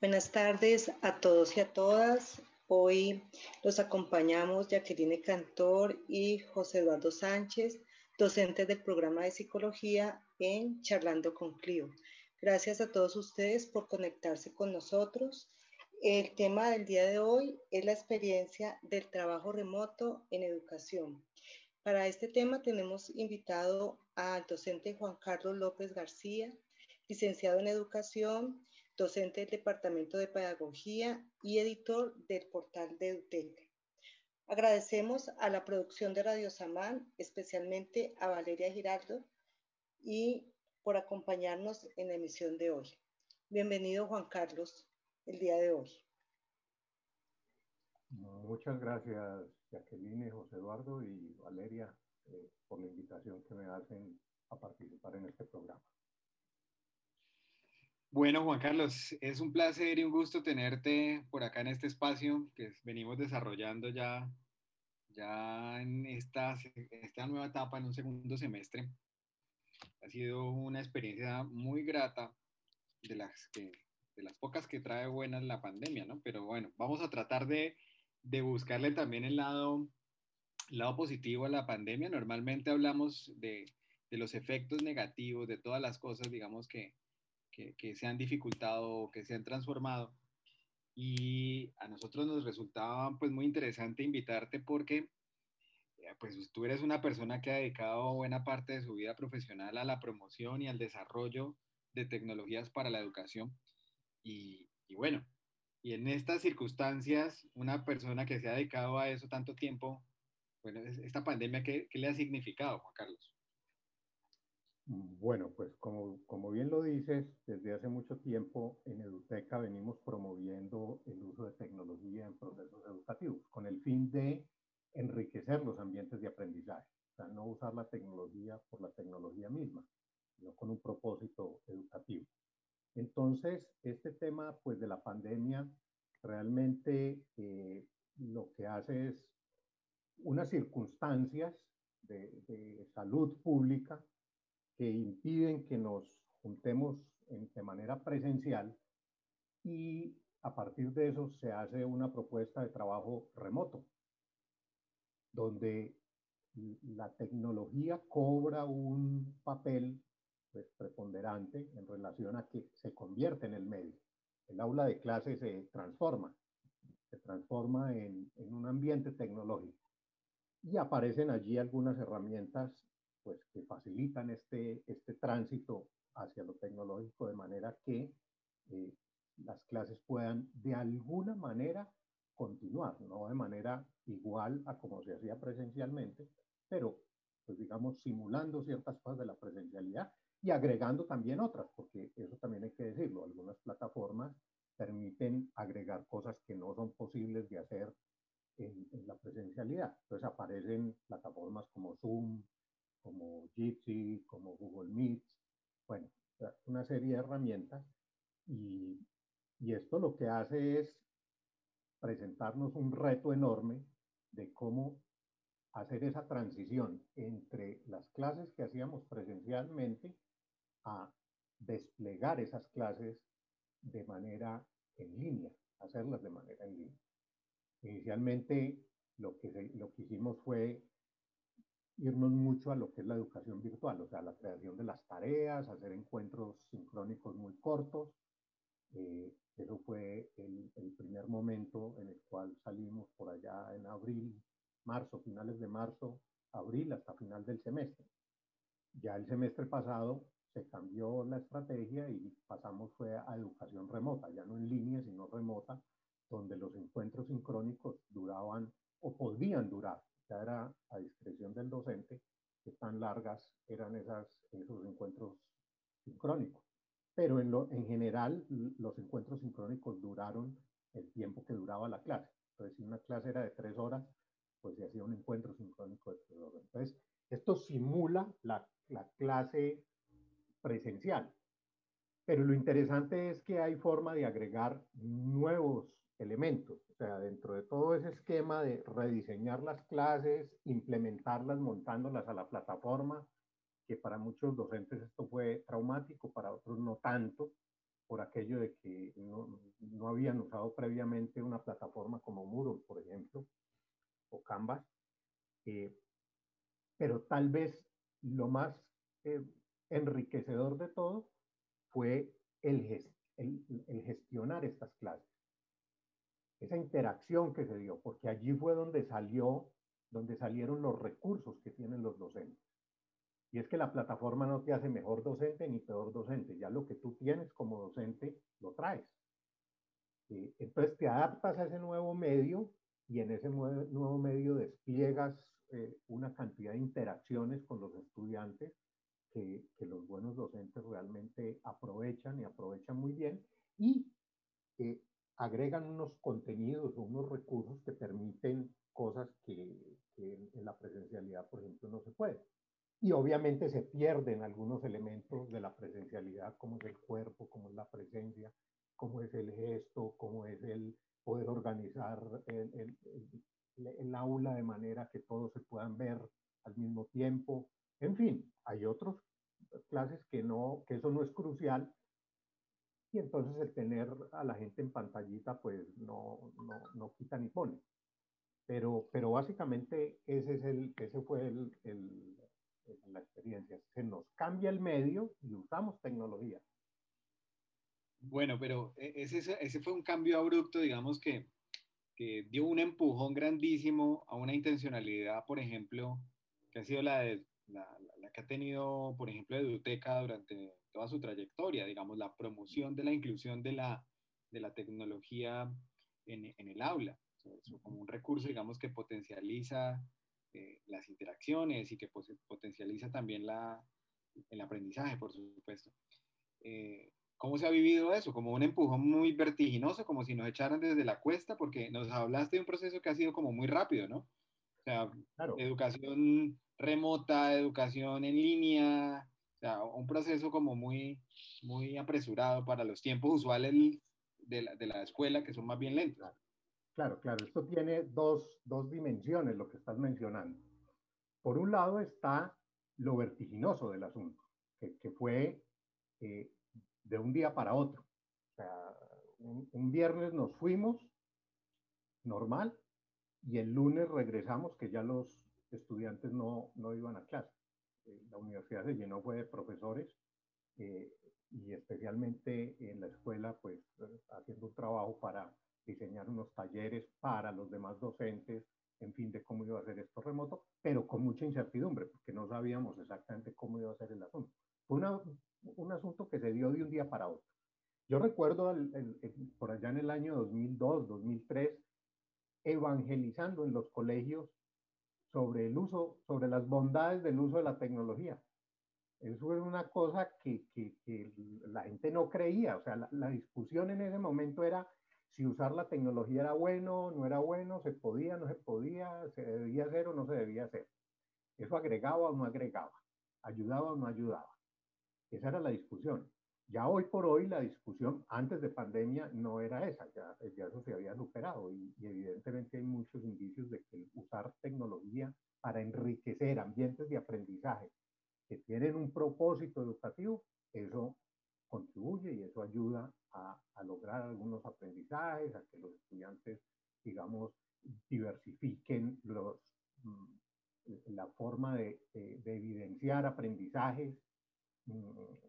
Buenas tardes a todos y a todas. Hoy los acompañamos Jacqueline Cantor y José Eduardo Sánchez, docentes del programa de psicología en Charlando con Clio. Gracias a todos ustedes por conectarse con nosotros. El tema del día de hoy es la experiencia del trabajo remoto en educación. Para este tema tenemos invitado al docente Juan Carlos López García, licenciado en educación, docente del Departamento de Pedagogía y editor del portal de EduTech. Agradecemos a la producción de Radio Samán, especialmente a Valeria Giraldo, y por acompañarnos en la emisión de hoy. Bienvenido, Juan Carlos, el día de hoy. Muchas gracias, Jacqueline, José Eduardo y Valeria, eh, por la invitación que me hacen a participar en este programa. Bueno, Juan Carlos, es un placer y un gusto tenerte por acá en este espacio que venimos desarrollando ya, ya en esta, nueva etapa, en un segundo semestre. Ha sido una experiencia muy grata de las, que, de las pocas que trae buenas la pandemia, ¿no? Pero bueno, vamos a tratar de, de buscarle también el lado, lado positivo a la pandemia. Normalmente hablamos de, de los efectos negativos, de todas las cosas, digamos, que, que, se han dificultado o que se han transformado. Y a nosotros nos resultaba pues muy interesante invitarte porque eh, pues tú eres una persona que ha dedicado buena parte de su vida profesional a la promoción y al desarrollo de tecnologías para la educación. Y, bueno, y en estas circunstancias, una persona que se ha dedicado a eso tanto tiempo, bueno, esta pandemia, ¿qué, qué le ha significado, Juan Carlos? Bueno, pues como, como bien lo dices, desde hace mucho tiempo en Eduteca venimos promoviendo el uso de tecnología en procesos educativos con el fin de enriquecer los ambientes de aprendizaje. O sea, no usar la tecnología por la tecnología misma, sino con un propósito educativo. Entonces, este tema pues de la pandemia realmente eh, lo que hace es unas circunstancias de, de salud pública que impiden que nos juntemos de manera presencial y a partir de eso se hace una propuesta de trabajo remoto, donde la tecnología cobra un papel pues, preponderante en relación a que se convierte en el medio. El aula de clase se transforma, se transforma en, en un ambiente tecnológico y aparecen allí algunas herramientas pues, que facilitan este, este tránsito hacia lo tecnológico de manera que eh, las clases puedan de alguna manera continuar, no de manera igual a como se hacía presencialmente, pero pues digamos simulando ciertas cosas de la presencialidad y agregando también otras, porque eso también hay que decirlo, algunas plataformas permiten agregar cosas que no son posibles de hacer en, en la presencialidad. Entonces aparecen plataformas como Zoom, como Jitsi, como Google Meet, bueno, una serie de herramientas y, y esto lo que hace es presentarnos un reto enorme de cómo hacer esa transición entre las clases que hacíamos presencialmente a desplegar esas clases de manera en línea, hacerlas de manera en línea. Inicialmente lo que, lo que hicimos fue irnos mucho a lo que es la educación virtual, o sea, la creación de las tareas, hacer encuentros sincrónicos muy cortos. Eh, eso fue el, el, primer momento en el cual salimos por allá en abril, marzo, finales de marzo, abril, hasta final del semestre. Ya el semestre pasado se cambió la estrategia y pasamos fue a educación remota, ya no en línea, sino remota, donde los encuentros sincrónicos duraban o podían durar era a discreción del docente que tan largas eran esas, esos encuentros sincrónicos. Pero en, lo, en general los encuentros sincrónicos duraron el tiempo que duraba la clase. Entonces, si una clase era de tres horas, pues se hacía un encuentro sincrónico de tres horas. Entonces, esto simula la, la clase presencial. Pero lo interesante es que hay forma de agregar nuevos elementos. O sea, dentro de todo ese esquema de rediseñar las clases, implementarlas, montándolas a la plataforma, que para muchos docentes esto fue traumático, para otros no tanto, por aquello de que no, no, habían usado previamente una plataforma como Moodle, por ejemplo, o Canvas. Eh, pero tal vez lo más eh, enriquecedor de todo fue el, el, el gestionar estas clases. Esa interacción que se dio, porque allí fue donde salió, donde salieron los recursos que tienen los docentes. Y es que la plataforma no te hace mejor docente ni peor docente, ya lo que tú tienes como docente lo traes. Eh, entonces te adaptas a ese nuevo medio y en ese nuevo medio despliegas eh, una cantidad de interacciones con los estudiantes que, los buenos docentes realmente aprovechan y aprovechan muy bien y eh, agregan unos contenidos o unos recursos que permiten cosas que, que en la presencialidad, por ejemplo, no se puede. Y obviamente se pierden algunos elementos de la presencialidad, como es el cuerpo, como es la presencia, como es el gesto, como es el poder organizar el, el, el, aula de manera que todos se puedan ver al mismo tiempo. En fin, hay otras clases que no, que eso no es crucial. Y entonces el tener a la gente en pantallita, pues no, no, no quita ni pone. Pero, pero básicamente ese, es el, ese fue el, el, la experiencia. Se nos cambia el medio y usamos tecnología. Bueno, pero e, ese, ese fue un cambio abrupto, digamos que, que dio un empujón grandísimo a una intencionalidad, por ejemplo, que ha sido la, de, la, la, que ha tenido, por ejemplo, Eduteca durante toda su trayectoria, digamos, la promoción de la inclusión de la, de la tecnología en, en el aula, como un recurso, digamos, que potencializa eh, las interacciones y que potencializa también la, el aprendizaje, por supuesto. Eh, ¿Cómo se ha vivido eso? Como un empujón muy vertiginoso, como si nos echaran desde la cuesta, porque nos hablaste de un proceso que ha sido como muy rápido, ¿no? O sea, claro. educación remota, educación en línea, o un proceso como muy, muy apresurado para los tiempos usuales de la, de la escuela, que son más bien lentos. Claro. Claro, claro, esto tiene dos, dos dimensiones, lo que estás mencionando. Por un lado está lo vertiginoso del asunto, que, que fue eh, de un día para otro. O sea, un, un, viernes nos fuimos, normal, y el lunes regresamos, que ya los estudiantes no, no iban a clase. Eh, la universidad se llenó fue de profesores eh, y especialmente en la escuela, pues haciendo un trabajo para diseñar unos talleres para los demás docentes, en fin, de cómo iba a ser esto remoto, pero con mucha incertidumbre, porque no sabíamos exactamente cómo iba a ser el asunto. Fue una, un asunto que se dio de un día para otro. Yo recuerdo el, el, el, por allá en el año 2002, 2003, evangelizando en los colegios sobre el uso, sobre las bondades del uso de la tecnología. Eso es una cosa que, que, la gente no creía, o sea, la, la discusión en ese momento era si usar la tecnología era bueno, no era bueno, se podía, no se podía, se debía hacer o no se debía hacer. Eso agregaba o no agregaba, ayudaba o no ayudaba. Esa era la discusión. Ya hoy por hoy la discusión antes de pandemia no era esa, ya, eso se había superado y, evidentemente hay muchos indicios de que usar tecnología para enriquecer ambientes de aprendizaje que tienen un propósito educativo, eso contribuye y eso ayuda a, lograr algunos aprendizajes, a que los estudiantes, digamos, diversifiquen los, mm, la forma de, de, de, evidenciar aprendizajes,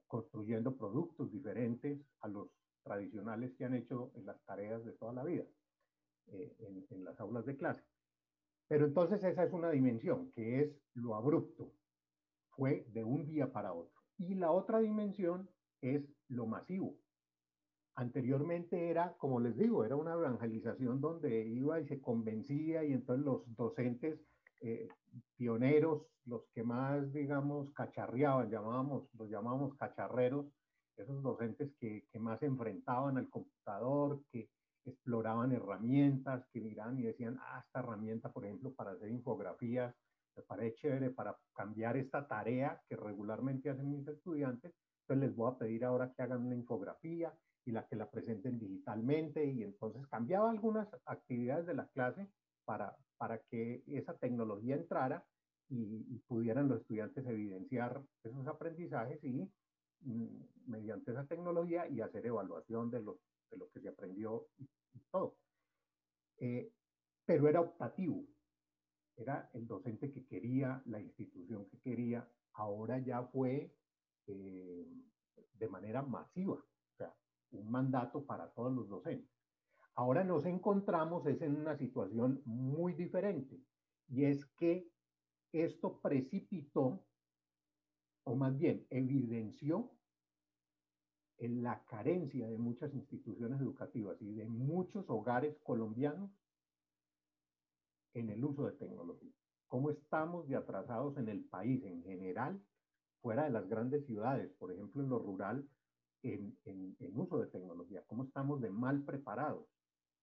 construyendo productos diferentes a los tradicionales que han hecho en las tareas de toda la vida, eh, en, en las aulas de clase. Pero entonces esa es una dimensión, que es lo abrupto, fue de un día para otro. Y la otra dimensión es lo masivo. Anteriormente era, como les digo, era una evangelización donde iba y se convencía y entonces los docentes eh, pioneros, los que más, digamos, cacharreaban, llamábamos, los llamábamos cacharreros, esos docentes que, que más enfrentaban al computador, que exploraban herramientas, que miraban y decían, ah, esta herramienta, por ejemplo, para hacer infografías, me parece chévere para cambiar esta tarea que regularmente hacen mis estudiantes, entonces les voy a pedir ahora que hagan una infografía y la que la presenten digitalmente y entonces cambiaba algunas actividades de la clase para, para que esa tecnología entrara y, pudieran los estudiantes evidenciar esos aprendizajes y mm, mediante esa tecnología y hacer evaluación de lo, de lo que se aprendió y, todo. Eh, pero era optativo, era el docente que quería, la institución que quería, ahora ya fue eh, de manera masiva, o sea, un mandato para todos los docentes. Ahora nos encontramos es en una situación muy diferente y es que esto precipitó, o más bien evidenció, en la carencia de muchas instituciones educativas y de muchos hogares colombianos en el uso de tecnología. ¿Cómo estamos de atrasados en el país en general, fuera de las grandes ciudades, por ejemplo en lo rural, en, en, en uso de tecnología? ¿Cómo estamos de mal preparados?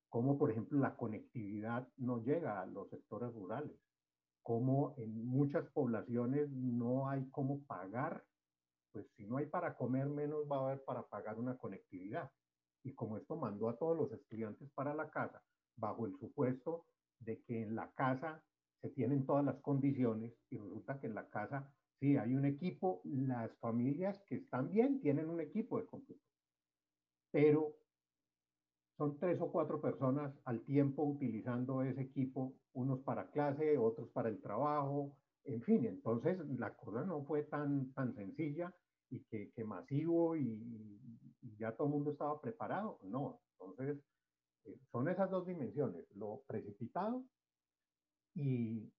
¿Cómo, por ejemplo, la conectividad no llega a los sectores rurales? ¿Cómo en muchas poblaciones no hay cómo pagar? Pues si no hay para comer, menos va a haber para pagar una conectividad. Y como esto mandó a todos los estudiantes para la casa, bajo el supuesto de que en la casa se tienen todas las condiciones y resulta que en la casa sí hay un equipo, las familias que están bien tienen un equipo de computador, pero son tres o cuatro personas al tiempo utilizando ese equipo, unos para clase, otros para el trabajo, en fin, entonces la cosa no fue tan, tan sencilla y que, que masivo y, y, ya todo el mundo estaba preparado, no, entonces eh, son esas dos dimensiones, lo precipitado y,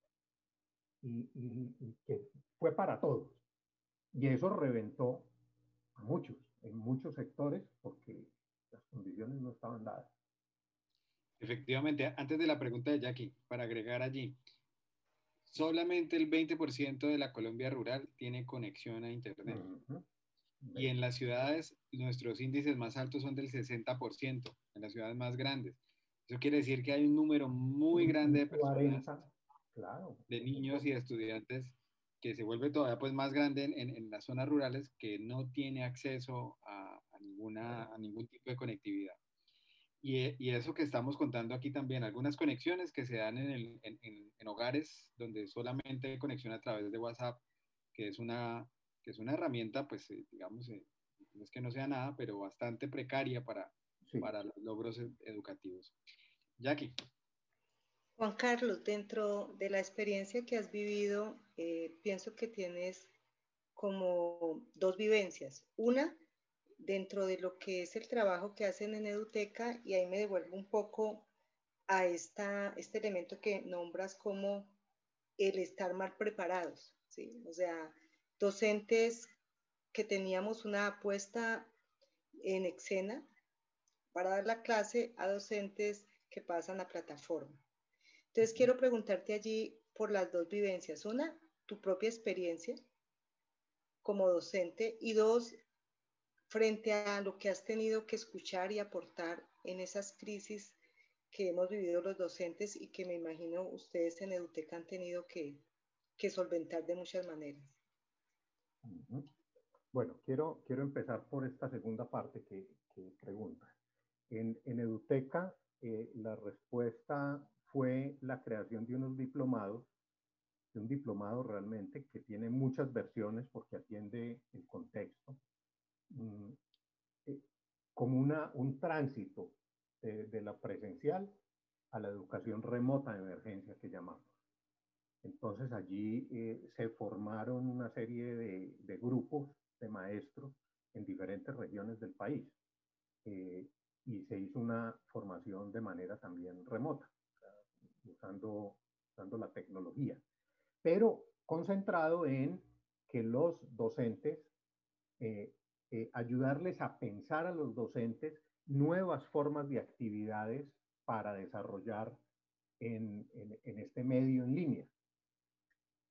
y, que fue para todos. Y eso reventó a muchos, en muchos sectores, porque las condiciones no estaban dadas. Efectivamente, antes de la pregunta de Jackie, para agregar allí, solamente el 20% de la Colombia rural tiene conexión a Internet. Uh -huh. Y en las ciudades, nuestros índices más altos son del 60%, en las ciudades más grandes. Eso quiere decir que hay un número muy grande de personas, 40, claro. de niños y de estudiantes, que se vuelve todavía pues más grande en, en, en las zonas rurales, que no tiene acceso a, a, ninguna, a ningún tipo de conectividad. Y, y, eso que estamos contando aquí también, algunas conexiones que se dan en, el, en, en, hogares donde solamente hay conexión a través de WhatsApp, que es una, que es una herramienta, pues eh, digamos, eh, no es que no sea nada, pero bastante precaria para, sí. para los logros educativos. Jackie. Juan Carlos, dentro de la experiencia que has vivido, eh, pienso que tienes como dos vivencias. Una, dentro de lo que es el trabajo que hacen en Eduteca, y ahí me devuelvo un poco a esta, este elemento que nombras como el estar mal preparados, ¿sí? O sea, docentes que teníamos una apuesta en Excena para dar la clase a docentes que pasan a plataforma. Entonces, quiero preguntarte allí por las dos vivencias. Una, tu propia experiencia como docente y dos, frente a lo que has tenido que escuchar y aportar en esas crisis que hemos vivido los docentes y que me imagino ustedes en Eduteca han tenido que, solventar de muchas maneras. Bueno, quiero, quiero empezar por esta segunda parte que, que pregunta. En, en Eduteca, eh, la respuesta fue la creación de unos diplomados, de un diplomado realmente que tiene muchas versiones porque atiende el contexto, mm, eh, como una, un tránsito de, de la presencial a la educación remota de emergencia que llamamos. Entonces allí eh, se formaron una serie de, de, grupos de maestros en diferentes regiones del país eh, y se hizo una formación de manera también remota, usando, usando la tecnología, pero concentrado en que los docentes, eh, eh, ayudarles a pensar a los docentes nuevas formas de actividades para desarrollar en, en, en este medio en línea.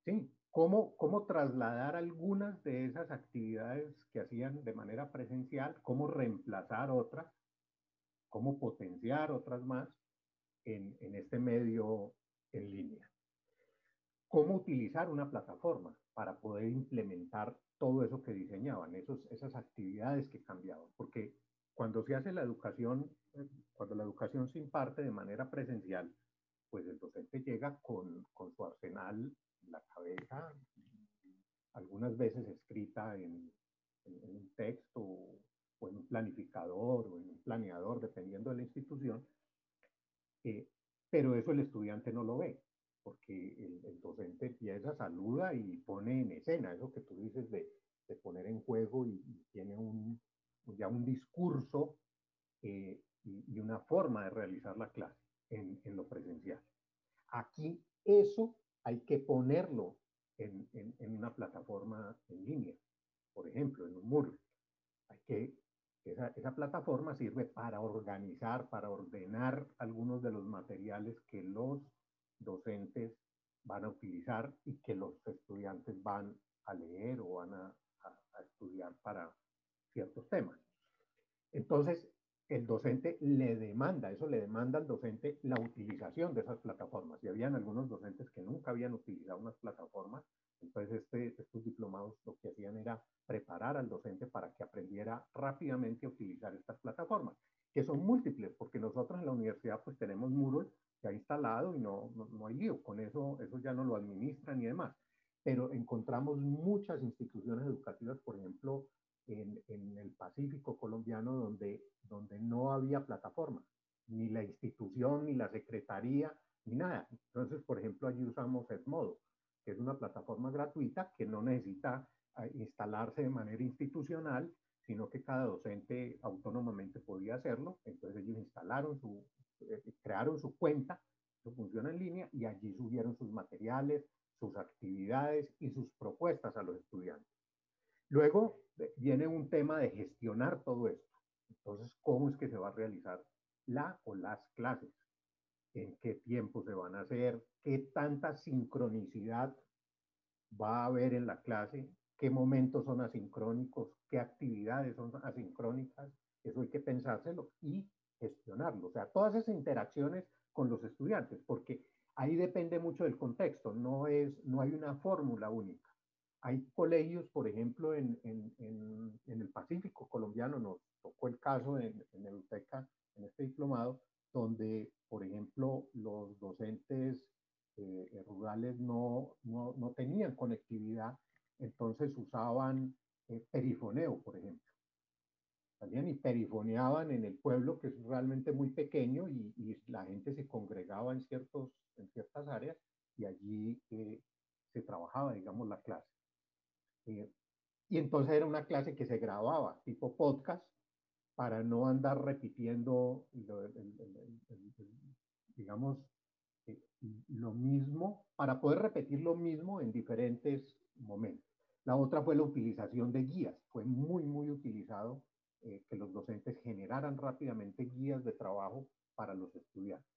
¿sí? ¿Cómo, ¿Cómo trasladar algunas de esas actividades que hacían de manera presencial, cómo reemplazar otras, cómo potenciar otras más en, en este medio en línea? ¿Cómo utilizar una plataforma para poder implementar esas actividades que cambiaban? Porque cuando se hace la educación, cuando la educación se imparte de manera presencial, pues el docente llega con, con su arsenal la cabeza, algunas veces escrita en, un texto o en un planificador o en un planeador, dependiendo de la institución, eh, pero eso el estudiante no lo ve, porque el, docente empieza, saluda y pone en escena eso que tú dices de, de poner en juego y, tiene un, ya un discurso eh, y, una forma de realizar la clase en, en, lo presencial. Aquí eso hay que ponerlo en, en, una plataforma en línea, por ejemplo, en un Moodle. Hay que, esa, esa plataforma sirve para para ordenar algunos de los materiales que los docentes van a utilizar y que los estudiantes van a leer o van a, a, estudiar para ciertos temas. Entonces, el docente le demanda, eso le demanda al docente la utilización de esas plataformas. Y habían algunos docentes que nunca habían utilizado unas plataformas, entonces este, estos diplomados lo que hacían era preparar al docente para que aprendiera rápidamente a utilizar estas plataformas, que son múltiples, porque nosotros en la universidad pues tenemos Moodle ha instalado y no, no, no hay lío, con eso, eso ya no lo administran y demás. Pero encontramos muchas instituciones educativas, por ejemplo, en, en, el Pacífico colombiano donde, donde no había plataforma, ni la institución, ni la secretaría, ni nada. Entonces, por ejemplo, allí usamos Edmodo, que es una plataforma gratuita que no necesita eh, instalarse de manera institucional, sino que cada docente autónomamente hacerlo. Entonces ellos instalaron su, eh, crearon su cuenta, eso funciona en línea, y allí subieron sus materiales, sus actividades y sus propuestas a los estudiantes. Luego eh, viene un tema de gestionar todo esto. Entonces, ¿cómo es que se va a realizar la o las clases? ¿En qué tiempo se van a hacer? ¿Qué tanta sincronicidad va a haber en la clase? ¿Qué momentos son asincrónicos? ¿Qué actividades son asincrónicas? Eso hay que pensárselo y gestionarlo. O sea, todas esas interacciones con los estudiantes, porque ahí depende mucho del contexto, no, es, no hay una fórmula única. Hay colegios, por ejemplo, en, en, en, el Pacífico colombiano, nos tocó el caso en, en Eduteca, en este diplomado, donde, por ejemplo, los docentes eh, rurales no, no, no, tenían conectividad, entonces usaban eh, perifoneo, por ejemplo salían y perifoneaban en el pueblo, que es realmente muy pequeño, y, y la gente se congregaba en, ciertos, en ciertas áreas y allí eh, se trabajaba, digamos, la clase. Eh, y entonces era una clase que se grababa, tipo podcast, para no andar repitiendo, digamos, eh, lo mismo, para poder repetir lo mismo en diferentes momentos. La otra fue la utilización de guías, fue muy, muy utilizado eh, que los docentes generaran rápidamente guías de trabajo para los estudiantes.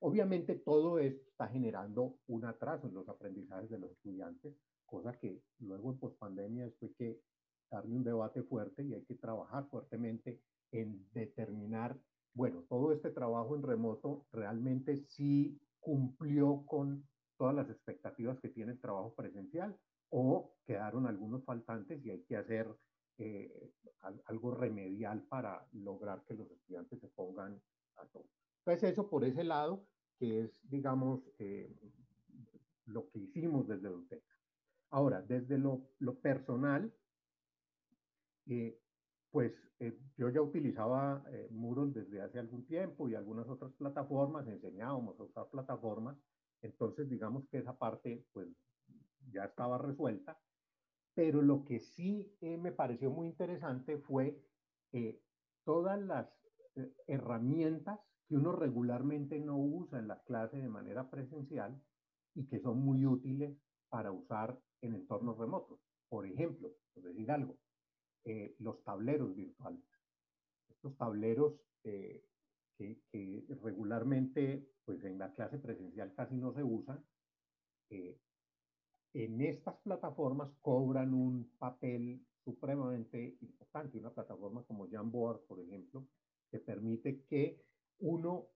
Obviamente todo esto está generando un atraso en los aprendizajes de los estudiantes, cosa que luego en pospandemia fue que darle un debate fuerte y hay que trabajar fuertemente en determinar, bueno, todo este trabajo en remoto realmente sí cumplió con todas las expectativas que tiene el trabajo presencial o quedaron algunos faltantes y hay que hacer eh, algo remedial para lograr que los estudiantes se pongan a todo. Entonces eso por ese lado, que es, digamos, eh, lo que hicimos desde UTECA. Ahora, desde lo, personal, eh, pues yo ya utilizaba Moodle desde hace algún tiempo y algunas otras plataformas, enseñábamos a usar plataformas, entonces digamos que esa parte pues ya estaba resuelta pero lo que sí eh, me pareció muy interesante fue eh, todas las eh, herramientas que uno regularmente no usa en la clase de manera presencial y que son muy útiles para usar en entornos remotos. Por ejemplo, por decir algo, los tableros virtuales. Estos tableros que, que, regularmente pues en la clase presencial casi no se usan, en estas plataformas cobran un papel supremamente importante. Una plataforma como Jamboard, por ejemplo, que permite que uno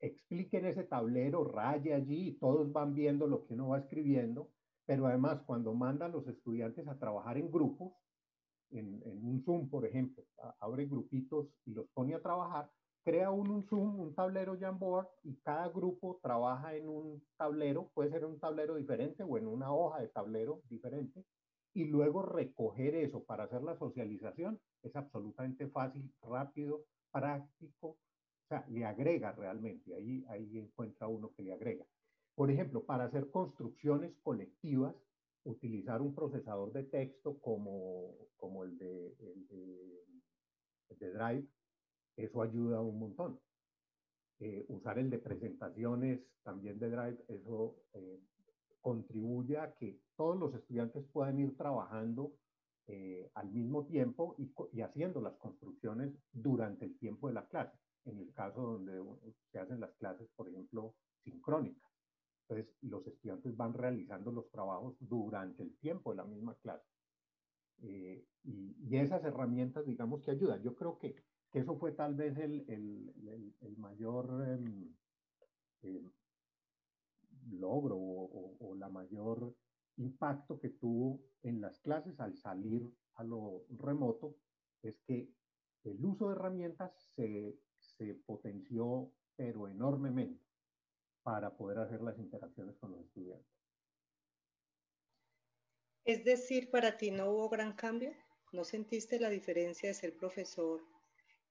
explique en ese tablero, raye allí y todos van viendo lo que uno va escribiendo, pero además cuando manda a los estudiantes a trabajar en grupos, en, en un Zoom, por ejemplo, abre grupitos y los pone a trabajar, crea un Zoom, un tablero Jamboard y cada grupo trabaja en un tablero, puede ser un tablero diferente o en una hoja de tablero diferente y luego recoger eso para hacer la socialización es absolutamente fácil, rápido, práctico, o sea, le agrega realmente, ahí, ahí encuentra uno que le agrega. Por ejemplo, para hacer construcciones colectivas, utilizar un procesador de texto como, como el, de, el, de, Drive, eso ayuda un montón. Eh, usar el de presentaciones también de Drive, eso eh, contribuye a que todos los estudiantes puedan ir trabajando eh, al mismo tiempo y, y, haciendo las construcciones durante el tiempo de la clase, en el caso donde se hacen las clases, por ejemplo, sincrónicas. Entonces, los estudiantes van realizando los trabajos durante el tiempo de la misma clase. Eh, y, y, esas herramientas, digamos, que ayudan. Yo creo que, que eso fue tal vez el, el, mayor em, em, logro o, o, la mayor impacto que tuvo en las clases al salir a lo remoto, es que el uso de herramientas se, se potenció, pero enormemente para poder hacer las interacciones con los estudiantes. Es decir, para ti no hubo gran cambio, ¿no sentiste la diferencia de ser profesor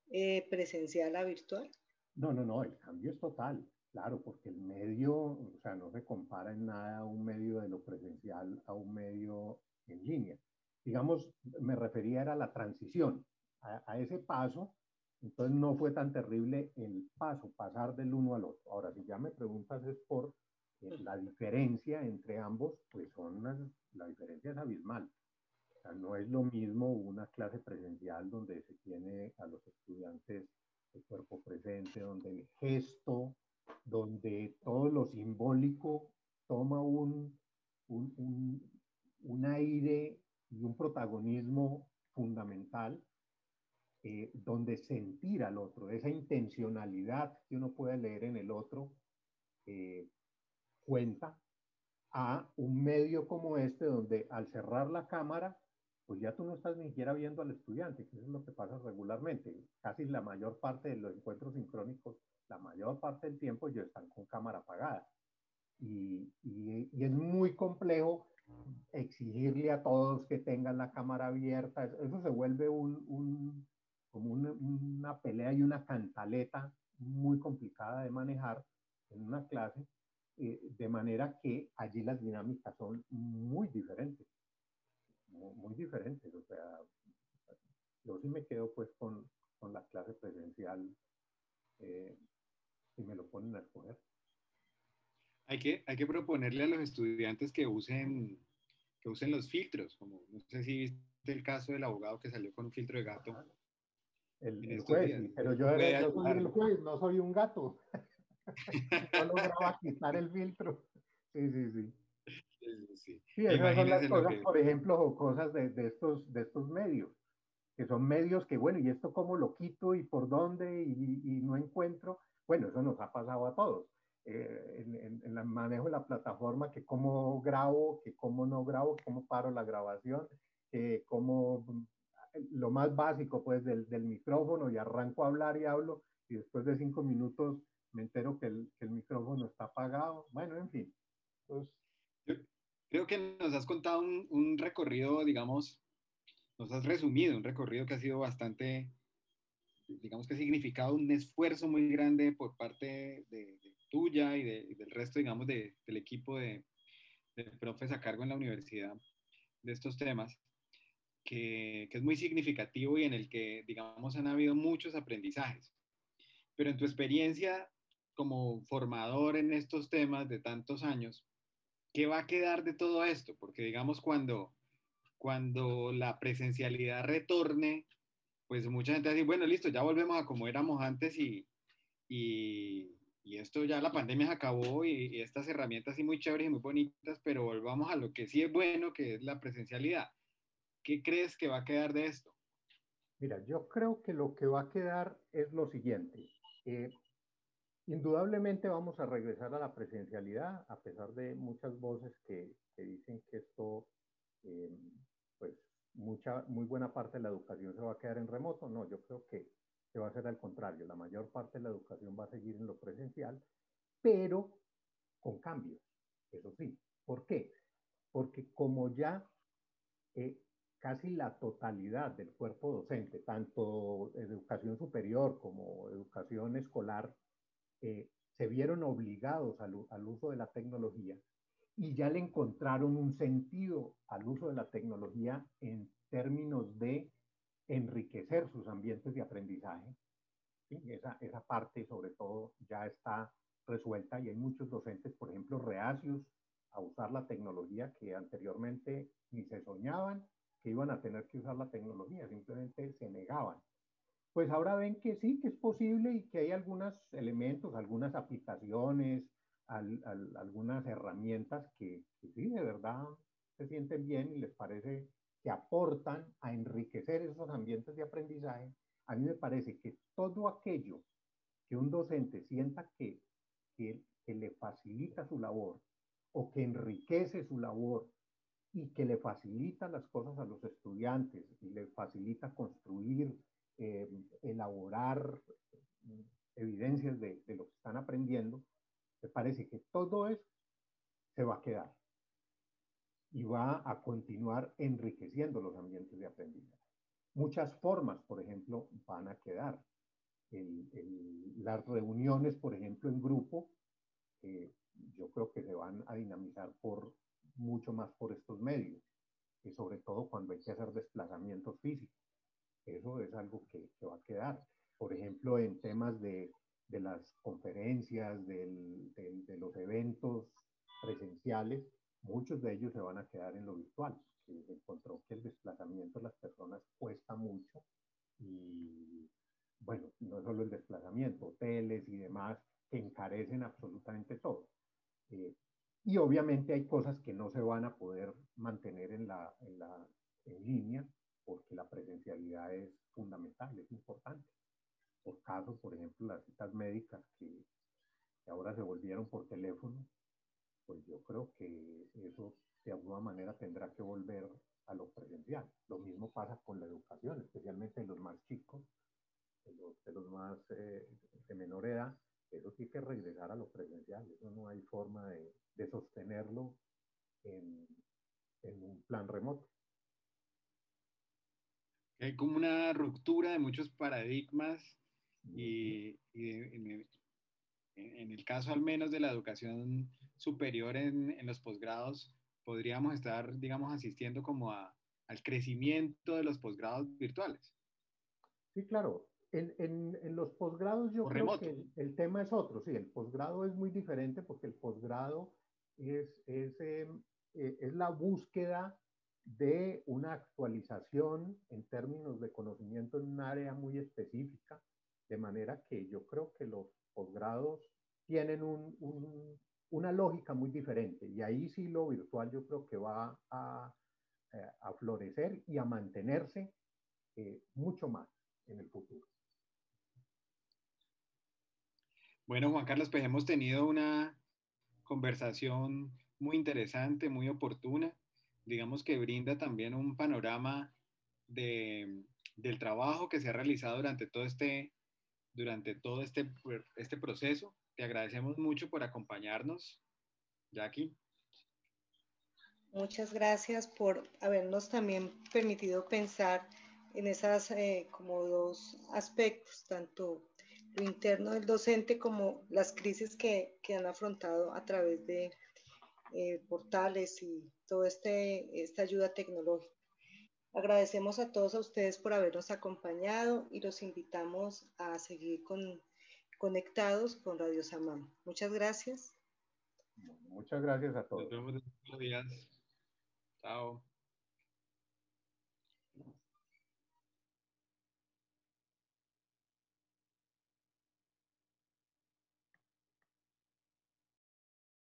eh, presencial a virtual? No, no, no, el cambio es total, claro, porque el medio, o sea, no se compara en nada un medio de lo presencial a un medio en línea. Digamos, me refería a la transición, a, a ese paso entonces no fue tan terrible el paso, pasar del uno al otro. Ahora, si ya me preguntas es por eh, la diferencia entre ambos, pues son la diferencia es abismal. No es lo mismo una clase presencial donde se tiene a los estudiantes el cuerpo presente, donde el gesto, donde todo lo simbólico toma un, un, un, un aire y un protagonismo fundamental eh, donde sentir al otro, esa intencionalidad que uno puede leer en el otro, eh, cuenta a un medio como este, donde al cerrar la cámara, pues ya tú no estás ni siquiera viendo al estudiante, que eso es lo que pasa regularmente. Casi la mayor parte de los encuentros sincrónicos, la mayor parte del tiempo, yo están con cámara apagada. Y, es muy complejo exigirle a todos que tengan la cámara abierta. Eso se vuelve un, como una, una, pelea y una cantaleta muy complicada de manejar en una clase, eh, de manera que allí las dinámicas son muy diferentes, muy, muy, diferentes. O sea, yo sí me quedo pues con, con la clase presencial eh, si me lo ponen a escoger. Hay que, hay que proponerle a los estudiantes que usen, que usen los filtros, como no sé si viste el caso del abogado que salió con un filtro de gato. El, juez, pero yo, era, yo soy el juez, no soy un gato. no lograba quitar el filtro. Sí, sí, sí. Sí, sí. esas son las cosas, por ejemplo, cosas de, de, estos, de estos medios, que son medios que, bueno, ¿y esto cómo lo quito y por dónde y, y no encuentro? Bueno, eso nos ha pasado a todos. Eh, en, en, en, el manejo de la plataforma, que cómo grabo, que cómo no grabo, cómo paro la grabación, que cómo lo más básico pues del, del, micrófono y arranco a hablar y hablo y después de cinco minutos me entero que el, que el micrófono está apagado. Bueno, en fin. Pues... creo que nos has contado un, un, recorrido, digamos, nos has resumido un recorrido que ha sido bastante, digamos que ha significado un esfuerzo muy grande por parte de, de tuya y, de, y, del resto, digamos, de, del equipo de, profes a cargo en la universidad de estos temas que, que, es muy significativo y en el que, digamos, han habido muchos aprendizajes. Pero en tu experiencia como formador en estos temas de tantos años, ¿qué va a quedar de todo esto? Porque, digamos, cuando, cuando la presencialidad retorne, pues mucha gente va a decir, bueno, listo, ya volvemos a como éramos antes y, y, esto ya la pandemia se acabó y, y, estas herramientas sí muy chéveres y muy bonitas, pero volvamos a lo que sí es bueno, que es la presencialidad. ¿Qué crees que va a quedar de esto? Mira, yo creo que lo que va a quedar es lo siguiente. Eh, indudablemente vamos a regresar a la presencialidad, a pesar de muchas voces que, dicen que esto, eh, pues mucha, muy buena parte de la educación se va a quedar en remoto. No, yo creo que, que va a ser al contrario. La mayor parte de la educación va a seguir en lo presencial, pero con cambios, eso sí. ¿Por qué? Porque como ya eh, casi la totalidad del cuerpo docente, tanto educación superior como educación escolar, eh, se vieron obligados al, uso de la tecnología y ya le encontraron un sentido al uso de la tecnología en términos de enriquecer sus ambientes de aprendizaje. Esa, esa parte sobre todo ya está resuelta y hay muchos docentes, por ejemplo, reacios a usar la tecnología que anteriormente ni se soñaban que iban a tener que usar la tecnología, simplemente se negaban. Pues ahora ven que sí, que es posible y que hay algunos elementos, algunas aplicaciones, algunas herramientas que, que sí, de verdad se sienten bien y les parece que aportan a enriquecer esos ambientes de aprendizaje. A mí me parece que todo aquello que un docente sienta que, que, que le facilita su labor o que enriquece su labor y que le facilita las cosas a los estudiantes y le facilita construir, eh, elaborar mm, evidencias de, lo que están aprendiendo, me parece que todo eso se va a quedar y va a continuar enriqueciendo los ambientes de aprendizaje. Muchas formas, por ejemplo, van a quedar. Las reuniones, por ejemplo, en grupo, yo creo que se van a dinamizar por mucho más por estos medios, y sobre todo cuando hay que hacer desplazamientos físicos. Eso es algo que, que va a quedar. Por ejemplo, en temas de, de las conferencias, del, de los eventos presenciales, muchos de ellos se van a quedar en lo virtual. Se encontró que el desplazamiento de las personas cuesta mucho y, bueno, no solo el desplazamiento, hoteles y demás que encarecen absolutamente todo. Eh, y obviamente hay cosas que no se van a poder mantener en, la, en, la, en línea porque la presencialidad es fundamental, es importante. Por caso, por ejemplo, las citas médicas que, ahora se volvieron por teléfono, pues yo creo que eso de alguna manera tendrá que volver a lo presencial. Lo mismo pasa con la educación, especialmente en los más chicos, de los, de los más eh, de menor edad, eso tiene que regresar a lo presencial, eso no hay forma de, de sostenerlo en, en, un plan remoto. Hay como una ruptura de muchos paradigmas y, y en, en, el caso al menos de la educación superior en, en los posgrados, podríamos estar, digamos, asistiendo como a, al crecimiento de los posgrados virtuales. Sí, claro. En, en, en los posgrados yo creo remoto. que el, el, tema es otro. Sí, el posgrado es muy diferente porque el posgrado es, es, eh, es la búsqueda de una actualización en términos de conocimiento en un área muy específica, de manera que yo creo que los posgrados tienen un, un, una lógica muy diferente y ahí sí lo virtual yo creo que va a, eh, florecer y a mantenerse eh, mucho más en el futuro. Bueno, Juan Carlos, pues hemos tenido una conversación muy interesante, muy oportuna, digamos que brinda también un panorama de, del trabajo que se ha realizado durante todo este, durante todo este, este proceso. Te agradecemos mucho por acompañarnos, Jackie. Muchas gracias por habernos también permitido pensar en esas eh, como dos aspectos, tanto lo interno del docente como las crisis que, que han afrontado a través de eh, portales y toda este, esta ayuda tecnológica. Agradecemos a todos a ustedes por habernos acompañado y los invitamos a seguir con, conectados con Radio Samam. Muchas gracias. Muchas gracias a todos. Nos vemos en días. Chao.